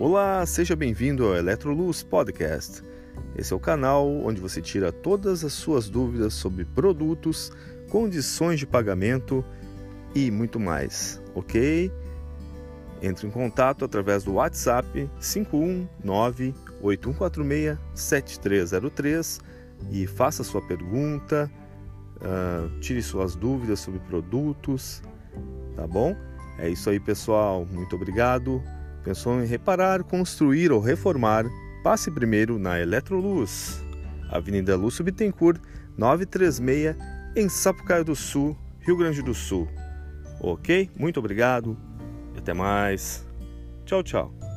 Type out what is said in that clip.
Olá, seja bem-vindo ao Electroluz Podcast. Esse é o canal onde você tira todas as suas dúvidas sobre produtos, condições de pagamento e muito mais, ok? Entre em contato através do WhatsApp 519-8146-7303 e faça sua pergunta, uh, tire suas dúvidas sobre produtos, tá bom? É isso aí, pessoal. Muito obrigado. Pensou em reparar, construir ou reformar? Passe primeiro na Eletroluz, Avenida Lúcio Bittencourt, 936, em Sapucaia do Sul, Rio Grande do Sul. Ok? Muito obrigado até mais. Tchau, tchau.